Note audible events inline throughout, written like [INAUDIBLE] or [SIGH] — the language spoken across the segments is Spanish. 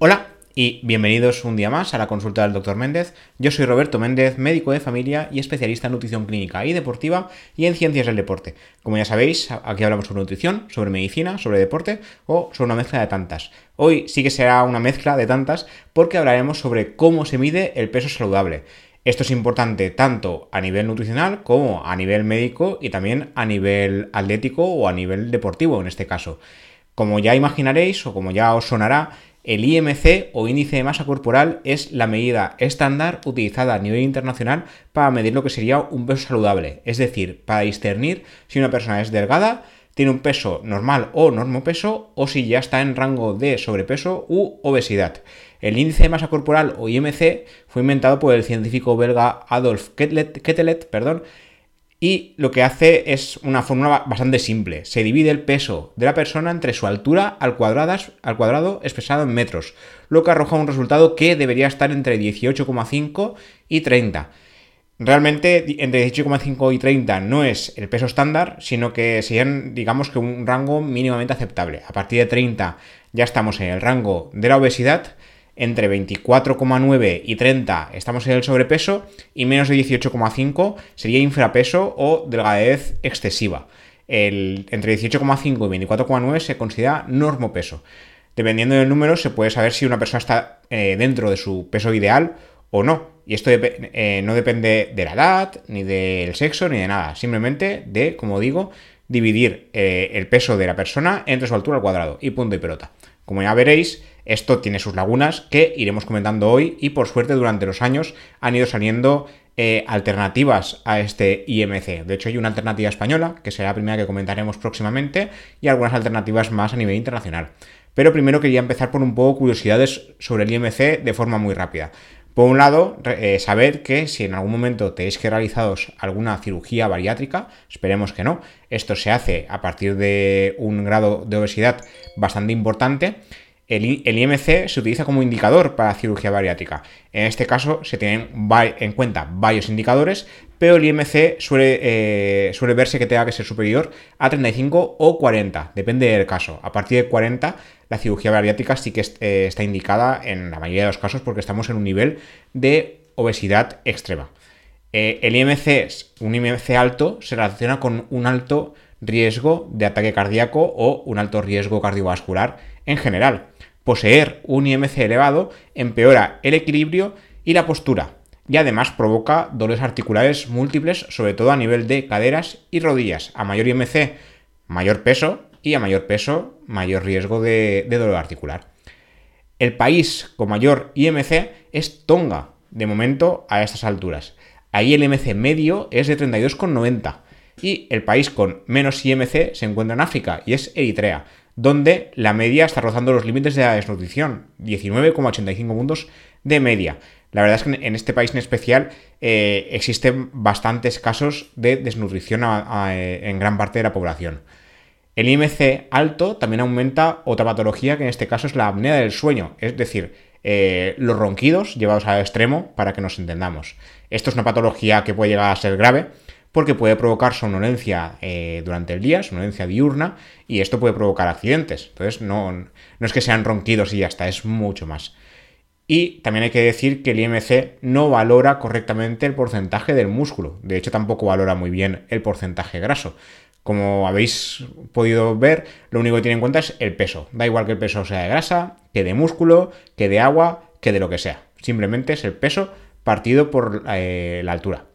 Hola y bienvenidos un día más a la consulta del Dr. Méndez. Yo soy Roberto Méndez, médico de familia y especialista en nutrición clínica y deportiva y en ciencias del deporte. Como ya sabéis, aquí hablamos sobre nutrición, sobre medicina, sobre deporte o sobre una mezcla de tantas. Hoy sí que será una mezcla de tantas porque hablaremos sobre cómo se mide el peso saludable. Esto es importante tanto a nivel nutricional como a nivel médico y también a nivel atlético o a nivel deportivo en este caso. Como ya imaginaréis o como ya os sonará, el IMC o índice de masa corporal es la medida estándar utilizada a nivel internacional para medir lo que sería un peso saludable, es decir, para discernir si una persona es delgada, tiene un peso normal o normopeso o si ya está en rango de sobrepeso u obesidad. El índice de masa corporal o IMC fue inventado por el científico belga Adolf Kettelet, perdón, y lo que hace es una fórmula bastante simple. Se divide el peso de la persona entre su altura al, al cuadrado expresado en metros, lo que arroja un resultado que debería estar entre 18,5 y 30. Realmente entre 18,5 y 30 no es el peso estándar, sino que serían, digamos que un rango mínimamente aceptable. A partir de 30 ya estamos en el rango de la obesidad entre 24,9 y 30 estamos en el sobrepeso y menos de 18,5 sería infrapeso o delgadez excesiva. El, entre 18,5 y 24,9 se considera normopeso. Dependiendo del número se puede saber si una persona está eh, dentro de su peso ideal o no. Y esto eh, no depende de la edad, ni del sexo, ni de nada. Simplemente de, como digo, dividir eh, el peso de la persona entre su altura al cuadrado. Y punto y pelota. Como ya veréis, esto tiene sus lagunas que iremos comentando hoy y por suerte durante los años han ido saliendo eh, alternativas a este IMC. De hecho hay una alternativa española, que será la primera que comentaremos próximamente, y algunas alternativas más a nivel internacional. Pero primero quería empezar por un poco curiosidades sobre el IMC de forma muy rápida. Por un lado, eh, saber que si en algún momento tenéis que realizaros alguna cirugía bariátrica, esperemos que no, esto se hace a partir de un grado de obesidad bastante importante, el, IMC se utiliza como indicador para cirugía bariátrica. En este caso se tienen en cuenta varios indicadores, pero el IMC suele, eh, suele verse que tenga que ser superior a 35 o 40, depende del caso. A partir de 40, la cirugía bariátrica sí que eh, está indicada en la mayoría de los casos porque estamos en un nivel de obesidad extrema. Eh, el IMC, un IMC alto, se relaciona con un alto riesgo de ataque cardíaco o un alto riesgo cardiovascular en general poseer un IMC elevado empeora el equilibrio y la postura, y además provoca dolores articulares múltiples, sobre todo a nivel de caderas y rodillas. A mayor IMC, mayor peso, y a mayor peso, mayor riesgo de, dolor articular. El país con mayor IMC es Tonga, de momento a estas alturas. Ahí el IMC medio es de 32,90 y el país con menos IMC se encuentra en África y es Eritrea donde la media está rozando los límites de la desnutrición, 19,85 puntos de media. La verdad es que en este país en especial eh, existen bastantes casos de desnutrición en gran parte de la población. El IMC alto también aumenta otra patología que en este caso es la apnea del sueño, es decir, eh, los ronquidos llevados al extremo para que nos entendamos. Esto es una patología que puede llegar a ser grave porque puede provocar somnolencia eh, durante el día, somnolencia diurna, y esto puede provocar accidentes. Entonces, no, no es que sean ronquidos y ya está, es mucho más. Y también hay que decir que el IMC no valora correctamente el porcentaje del músculo. De hecho, tampoco valora muy bien el porcentaje graso. Como habéis podido ver, lo único que tiene en cuenta es el peso. Da igual que el peso sea de grasa, que de músculo, que de agua, que de lo que sea. Simplemente es el peso partido por eh, la altura.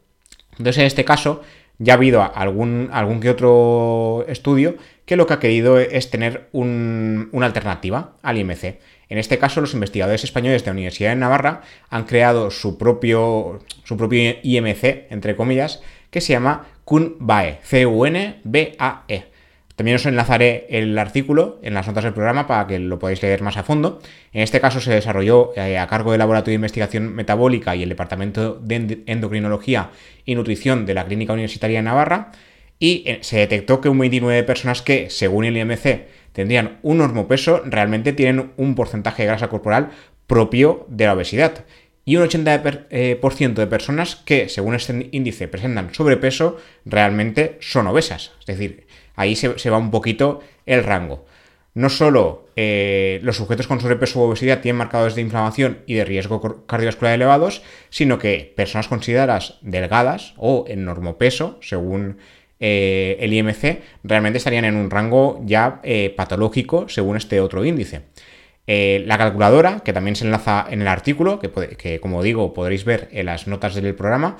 Entonces, en este caso, ya ha habido algún, algún que otro estudio que lo que ha querido es tener una alternativa al IMC. En este caso, los investigadores españoles de la Universidad de Navarra han creado su propio, su propio IMC, entre comillas, que se llama CUNBAE, C-U-N-B-A-E. También os enlazaré el artículo en las notas del programa para que lo podáis leer más a fondo. En este caso se desarrolló eh, a cargo del Laboratorio de Investigación Metabólica y el Departamento de Endocrinología y Nutrición de la Clínica Universitaria de Navarra y eh, se detectó que un 29 de personas que, según el IMC, tendrían un normopeso, realmente tienen un porcentaje de grasa corporal propio de la obesidad. Y un 80% eh, de personas que, según este índice, presentan sobrepeso, realmente son obesas. Es decir, Ahí se, va un poquito el rango. no solo eh, los sujetos con sobrepeso u obesidad tienen marcadores de inflamación y de riesgo cardiovascular elevados, sino que personas consideradas delgadas o en normopeso, según eh, el IMC, realmente estarían en un rango ya patológico según este otro índice. La calculadora, que también se enlaza en el artículo, que, como digo podréis ver en las notas del programa,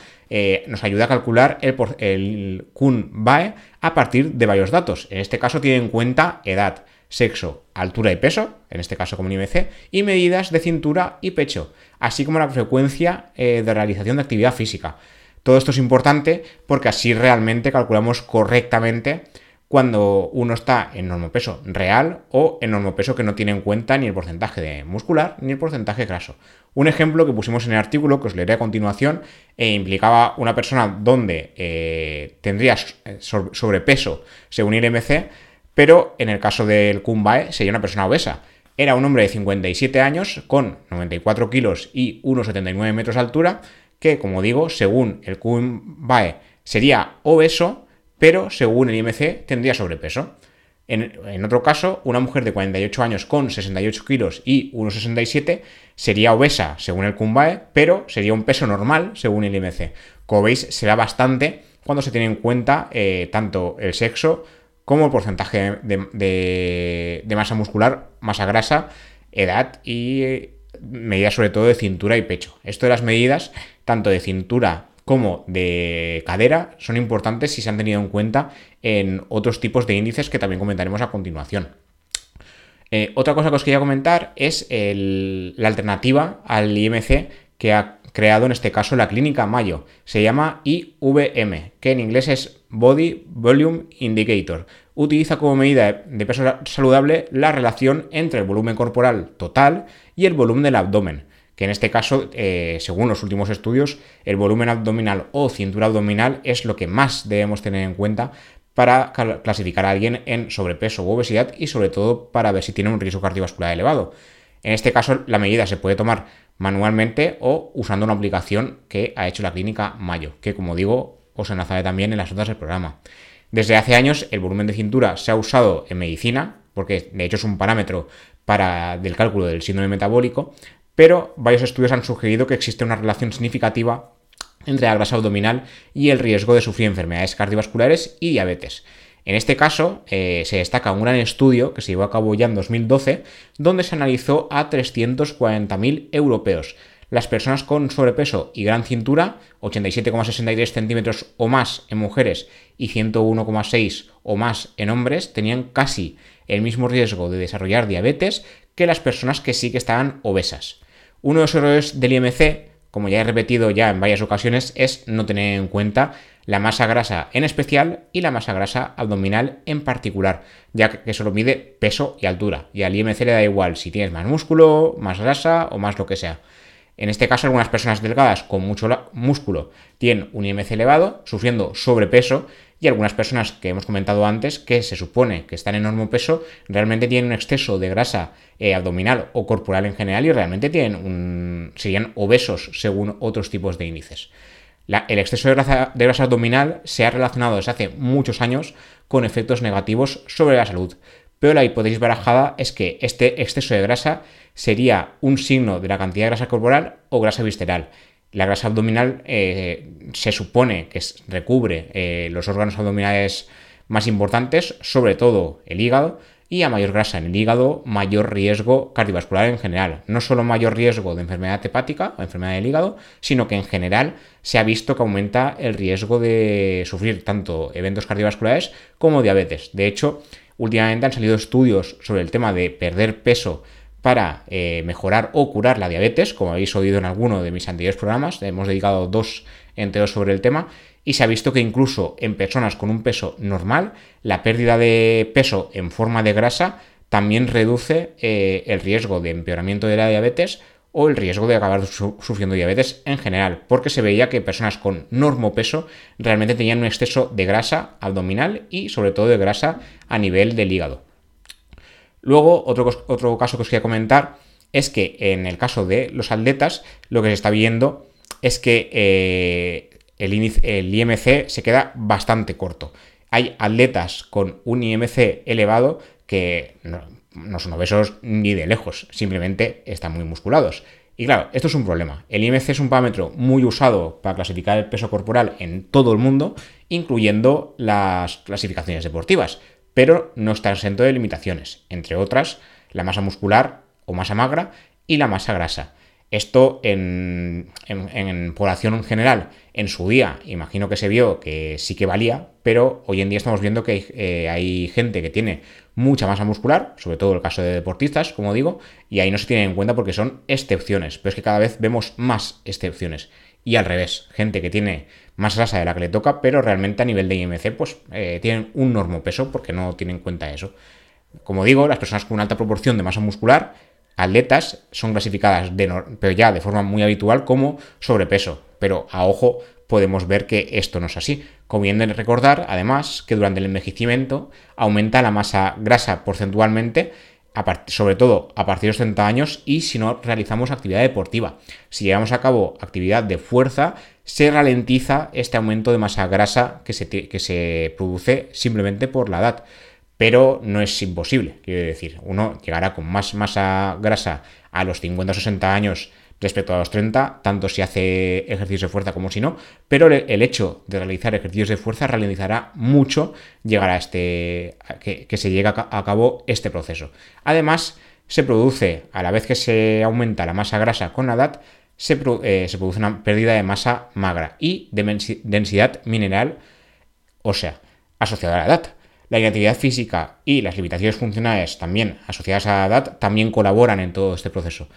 nos ayuda a calcular el, el KUN-BAE a partir de varios datos. En este caso tiene en cuenta edad, sexo, altura y peso, en este caso como un IMC, y medidas de cintura y pecho, así como la frecuencia eh, de realización de actividad física. Todo esto es importante porque así realmente calculamos correctamente cuando uno está en normopeso real o en normopeso que no tiene en cuenta ni el porcentaje de muscular ni el porcentaje graso. Un ejemplo que pusimos en el artículo, que os leeré a continuación, eh, implicaba una persona donde eh, tendría sobrepeso según el IMC, pero en el caso del Kumbae sería una persona obesa. Era un hombre de 57 años con 94 kilos y 1,79 metros de altura, que, como digo, según el Kumbae sería obeso, pero según el IMC tendría sobrepeso. En, otro caso, una mujer de 48 años con 68 kilos y 1,67 sería obesa según el Kumbae, pero sería un peso normal según el IMC. Como veis, será bastante cuando se tiene en cuenta eh, tanto el sexo como el porcentaje de, masa muscular, masa grasa, edad y medidas sobre todo de cintura y pecho. Esto de las medidas, tanto de cintura como de cadera, son importantes si se han tenido en cuenta en otros tipos de índices que también comentaremos a continuación. Eh, otra cosa que os quería comentar es la alternativa al IMC que ha creado en este caso la clínica Mayo. Se llama IVM, que en inglés es Body Volume Indicator. Utiliza como medida de peso saludable la relación entre el volumen corporal total y el volumen del abdomen, que en este caso, eh, según los últimos estudios, el volumen abdominal o cintura abdominal es lo que más debemos tener en cuenta para clasificar a alguien en sobrepeso u obesidad y sobre todo para ver si tiene un riesgo cardiovascular elevado. En este caso, la medida se puede tomar manualmente o usando una aplicación que ha hecho la clínica Mayo, que como digo, os enlazaré también en las notas del programa. Desde hace años el volumen de cintura se ha usado en medicina, porque de hecho es un parámetro para del cálculo del síndrome metabólico, pero varios estudios han sugerido que existe una relación significativa entre la grasa abdominal y el riesgo de sufrir enfermedades cardiovasculares y diabetes. En este caso, eh, se destaca un gran estudio que se llevó a cabo ya en 2012, donde se analizó a 340.000 europeos. Las personas con sobrepeso y gran cintura, 87,63 centímetros o más en mujeres y 101,6 o más en hombres, tenían casi el mismo riesgo de desarrollar diabetes que las personas que sí que estaban obesas. Uno de los errores del IMC, como ya he repetido ya en varias ocasiones, es no tener en cuenta la masa grasa en especial y la masa grasa abdominal en particular, ya que solo mide peso y altura, y al IMC le da igual si tienes más músculo, más grasa o más lo que sea. En este caso, algunas personas delgadas con mucho músculo tienen un IMC elevado, sufriendo sobrepeso, y algunas personas que hemos comentado antes, que se supone que están en enorme peso, realmente tienen un exceso de grasa eh, abdominal o corporal en general y realmente tienen serían obesos según otros tipos de índices el exceso de grasa, abdominal se ha relacionado desde hace muchos años con efectos negativos sobre la salud, pero la hipótesis barajada es que este exceso de grasa sería un signo de la cantidad de grasa corporal o grasa visceral. La grasa abdominal eh, se supone que recubre eh, los órganos abdominales más importantes, sobre todo el hígado, y a mayor grasa en el hígado, mayor riesgo cardiovascular en general. No solo mayor riesgo de enfermedad hepática o enfermedad del hígado, sino que en general se ha visto que aumenta el riesgo de sufrir tanto eventos cardiovasculares como diabetes. De hecho, últimamente han salido estudios sobre el tema de perder peso para eh, mejorar o curar la diabetes, como habéis oído en alguno de mis anteriores programas, hemos dedicado dos enteros sobre el tema, y se ha visto que incluso en personas con un peso normal, la pérdida de peso en forma de grasa también reduce eh, el riesgo de empeoramiento de la diabetes o el riesgo de acabar sufriendo diabetes en general, porque se veía que personas con normopeso realmente tenían un exceso de grasa abdominal y sobre todo de grasa a nivel del hígado. Luego, otro, otro caso que os quería comentar es que en el caso de los atletas, lo que se está viendo es que eh, el, IMC se queda bastante corto. Hay atletas con un IMC elevado que no son obesos ni de lejos, simplemente están muy musculados. Y claro, esto es un problema. El IMC es un parámetro muy usado para clasificar el peso corporal en todo el mundo, incluyendo las clasificaciones deportivas, pero no está exento de limitaciones, entre otras la masa muscular o masa magra y la masa grasa. Esto en, población en general, en su día, imagino que se vio que sí que valía, pero hoy en día estamos viendo que eh, hay, gente que tiene mucha masa muscular, sobre todo el caso de deportistas, como digo, y ahí no se tiene en cuenta porque son excepciones, pero es que cada vez vemos más excepciones. Y al revés, gente que tiene más grasa de la que le toca, pero realmente a nivel de IMC, pues eh, tienen un normo peso porque no tienen en cuenta eso. Como digo, las personas con una alta proporción de masa muscular atletas son clasificadas pero ya de forma muy habitual como sobrepeso. Pero a ojo podemos ver que esto no es así. Conviene recordar, además, que durante el envejecimiento aumenta la masa grasa porcentualmente, sobre todo a partir de los 30 años y si no realizamos actividad deportiva. Si llevamos a cabo actividad de fuerza, se ralentiza este aumento de masa grasa que se, que se produce simplemente por la edad pero no es imposible. Quiero decir, uno llegará con más masa grasa a los 50 o 60 años respecto a los 30, tanto si hace ejercicios de fuerza como si no, pero el hecho de realizar ejercicios de fuerza ralentizará mucho llegar a este que, se llegue a cabo este proceso. Además, se produce, a la vez que se aumenta la masa grasa con la edad, se, eh, produce una pérdida de masa magra y de densidad mineral ósea asociada a la edad. La inactividad física y las limitaciones funcionales también asociadas a la edad también colaboran en todo este proceso.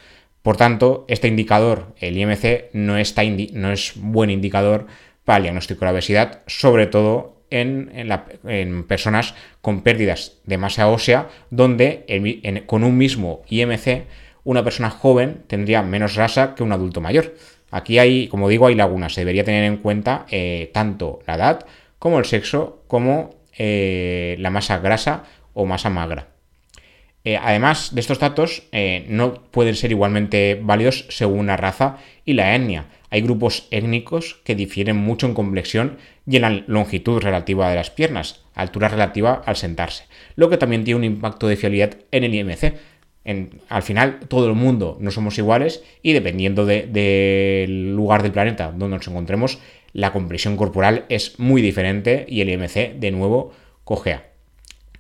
Por tanto, este indicador, el IMC, no, es buen indicador para el diagnóstico de la obesidad, sobre todo en, personas con pérdidas de masa ósea, donde con un mismo IMC una persona joven tendría menos grasa que un adulto mayor. Aquí hay, como digo, hay lagunas. Se debería tener en cuenta eh, tanto la edad como el sexo, como eh, la masa grasa o masa magra. Eh, además de estos datos, eh, no pueden ser igualmente válidos según la raza y la etnia. Hay grupos étnicos que difieren mucho en complexión y en la longitud relativa de las piernas, altura relativa al sentarse, lo que también tiene un impacto de fiabilidad en el IMC. al final, todo el mundo no somos iguales y dependiendo del lugar del planeta donde nos encontremos, la compresión corporal es muy diferente y el IMC de nuevo cojea.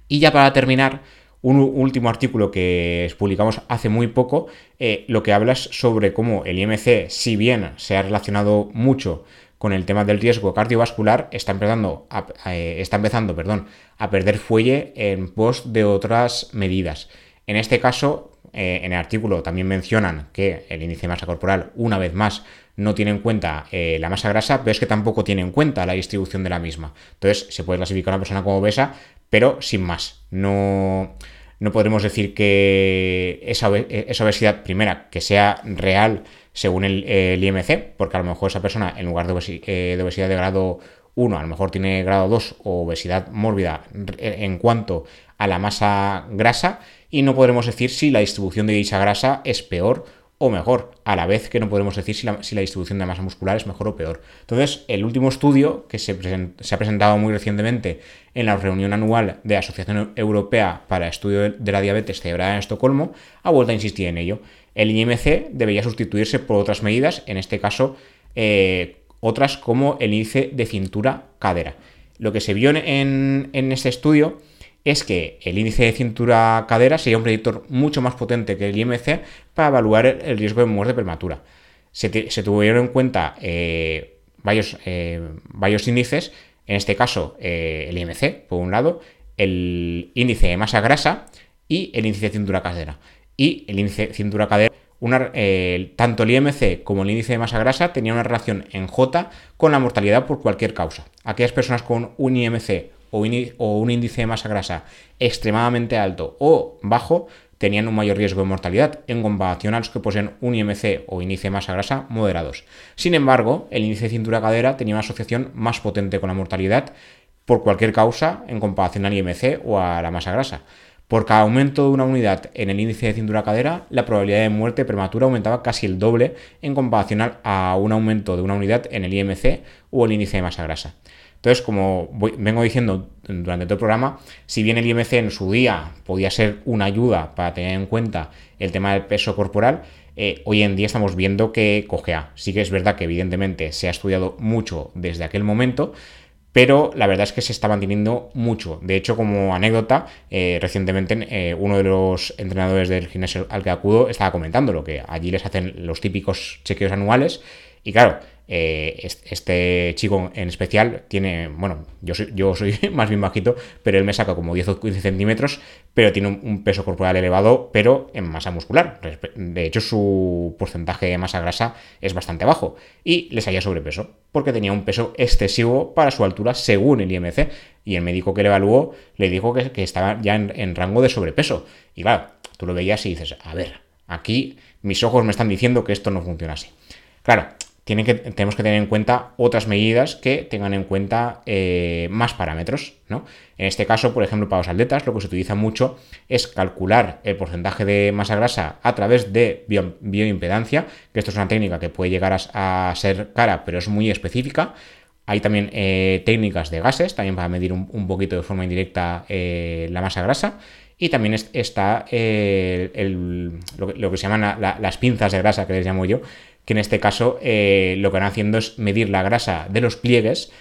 Y ya para terminar, un último artículo que publicamos hace muy poco, eh, lo que hablas sobre cómo el IMC, si bien se ha relacionado mucho con el tema del riesgo cardiovascular, está empezando a, eh, está empezando, perdón, a perder fuelle en pos de otras medidas. En este caso, eh, en el artículo también mencionan que el índice de masa corporal, una vez más, no tiene en cuenta la masa grasa, pero es que tampoco tiene en cuenta la distribución de la misma. Entonces, se puede clasificar a una persona como obesa, pero sin más. No, no podremos decir que esa, obesidad, primera, que sea real según el, IMC, porque a lo mejor esa persona, en lugar de, eh, de obesidad de grado 1, a lo mejor tiene grado 2 o obesidad mórbida en cuanto a la masa grasa, y no podremos decir si la distribución de dicha grasa es peor o mejor, a la vez que no podemos decir si la, distribución de masa muscular es mejor o peor. Entonces, el último estudio que se, ha presentado muy recientemente en la reunión anual de la Asociación Europea para el Estudio de la Diabetes celebrada en Estocolmo ha vuelto a insistir en ello. El IMC debería sustituirse por otras medidas, en este caso eh, otras como el índice de cintura-cadera. Lo que se vio en, en este estudio es que el índice de cintura-cadera sería un predictor mucho más potente que el IMC para evaluar el riesgo de muerte prematura. Se, tuvieron en cuenta eh, varios, eh, varios, índices, en este caso eh, el IMC, por un lado, el índice de masa grasa y el índice de cintura-cadera. Y el índice de cintura-cadera, tanto el IMC como el índice de masa grasa tenían una relación en J con la mortalidad por cualquier causa. Aquellas personas con un IMC o, un índice de masa grasa extremadamente alto o bajo tenían un mayor riesgo de mortalidad en comparación a los que poseen un IMC o índice de masa grasa moderados. Sin embargo, el índice de cintura-cadera tenía una asociación más potente con la mortalidad por cualquier causa en comparación al IMC o a la masa grasa. Por cada aumento de una unidad en el índice de cintura-cadera, la probabilidad de muerte prematura aumentaba casi el doble en comparación a un aumento de una unidad en el IMC o el índice de masa grasa. Entonces, como vengo diciendo durante todo el programa, si bien el IMC en su día podía ser una ayuda para tener en cuenta el tema del peso corporal, eh, hoy en día estamos viendo que cogea. Sí que es verdad que evidentemente se ha estudiado mucho desde aquel momento, pero la verdad es que se está manteniendo mucho. De hecho, como anécdota, eh, recientemente eh, uno de los entrenadores del gimnasio al que acudo estaba comentando lo que allí les hacen los típicos chequeos anuales y claro, eh, este chico en especial tiene, bueno, yo soy, [LAUGHS] más bien bajito, pero él me saca como 10 o 15 centímetros, pero tiene un, peso corporal elevado, pero en masa muscular. De hecho, su porcentaje de masa grasa es bastante bajo y le salía sobrepeso, porque tenía un peso excesivo para su altura según el IMC. Y el médico que le evaluó le dijo que, estaba ya en, en rango de sobrepeso. Y claro, tú lo veías y dices, a ver, aquí mis ojos me están diciendo que esto no funciona así. Claro, que, tenemos que tener en cuenta otras medidas que tengan en cuenta eh, más parámetros. ¿no? En este caso, por ejemplo, para los atletas, lo que se utiliza mucho es calcular el porcentaje de masa grasa a través de bioimpedancia, que esto es una técnica que puede llegar a, ser cara, pero es muy específica. Hay también eh, técnicas de gases, también para medir un, poquito de forma indirecta eh, la masa grasa. Y también está lo, que se llaman las pinzas de grasa, que les llamo yo, que en este caso eh, lo que van haciendo es medir la grasa de los pliegues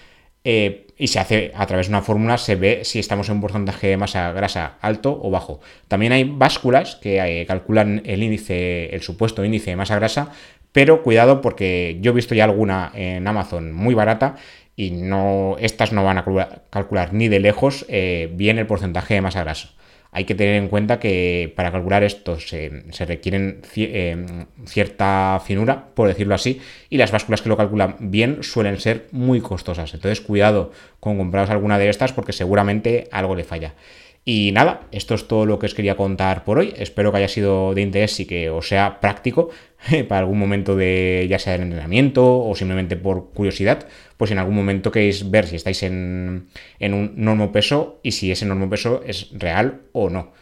eh, y se hace a través de una fórmula, se ve si estamos en un porcentaje de masa grasa alto o bajo. También hay básculas que eh, calculan el índice, el supuesto índice de masa grasa, pero cuidado porque yo he visto ya alguna en Amazon muy barata y no, estas no van a calcular ni de lejos bien el porcentaje de masa grasa hay que tener en cuenta que para calcular esto se, requieren eh, cierta finura, por decirlo así, y las básculas que lo calculan bien suelen ser muy costosas. Entonces, cuidado con compraros alguna de estas porque seguramente algo le falla. Y nada, esto es todo lo que os quería contar por hoy. Espero que haya sido de interés y que os sea práctico [LAUGHS] para algún momento de ya sea de entrenamiento o simplemente por curiosidad, pues en algún momento queréis ver si estáis en, en un normo peso y si ese normo peso es real o no.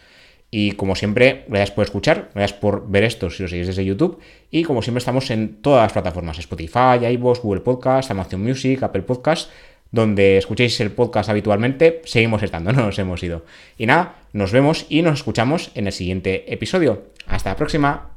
Y como siempre, gracias por escuchar, gracias por ver esto si lo seguís desde YouTube. Y como siempre estamos en todas las plataformas, Spotify, iVoox, Google Podcast, Amazon Music, Apple Podcast donde escuchéis el podcast habitualmente, seguimos estando, [LAUGHS] no nos hemos ido. Y nada, nos vemos y nos escuchamos en el siguiente episodio. Hasta la próxima.